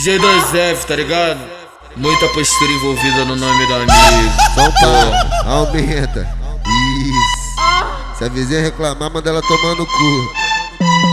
G2F, tá ligado? Muita postura envolvida no nome do amigo. São Paulo, aumenta. Isso. Se a vizinha reclamar, manda ela tomar no cu.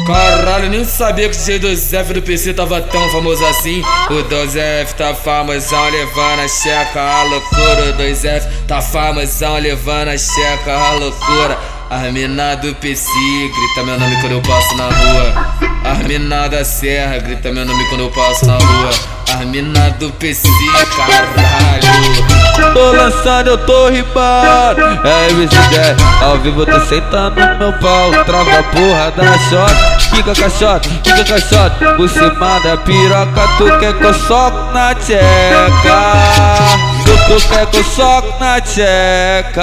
Caralho, nem sabia que o G2F do PC tava tão famoso assim. O 2F tá famosão, levando a checa, a loucura. O 2F tá famosão, levando a checa, a loucura. As mina do PC grita meu nome quando eu passo na rua. As mina da serra grita meu nome quando eu passo na rua. As mina do PC, caralho. Tô lançando, eu tô ribado. É MC10, ao vivo tô sentando no meu pau. Trava a porra da shot, fica caixota, fica caixota. Por cima da piroca, tu quer que eu soco na tcheca. Tu, tu quer que eu soco na tcheca.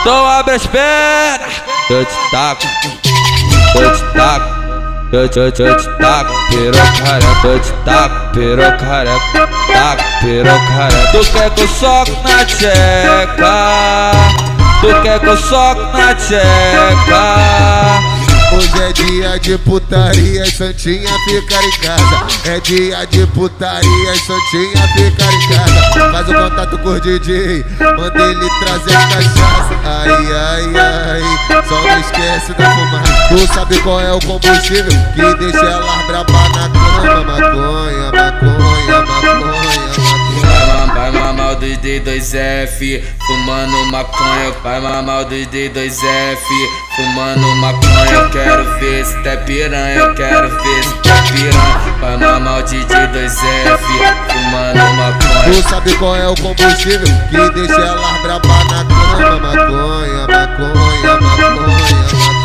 Então abre as pernas, eu te taco, eu te taco. Eu te, eu te, eu te. Tu quer que eu soco na tcheca? Tu quer que eu soco na tcheca? Hoje é dia de putaria, as santinha ficar em casa. É dia de putaria, as santinha ficar em casa. Faz o contato com o DJ, manda ele trazer a cachaça. Ai, ai, ai, só não esquece da fumaça. Tu sabe qual é o combustível que deixa ela braba na cama? Maconha, maconha, maconha, maconha. Vai mamar o dos D2F, fumando maconha. Vai mamar o dos D2F, fumando maconha. Quero ver se tá piranha, quero ver se tá piranha. Vai mamar o DJ2F, fumando maconha. Tu sabe qual é o combustível que deixa ela braba na cama? Maconha, maconha, maconha, maconha.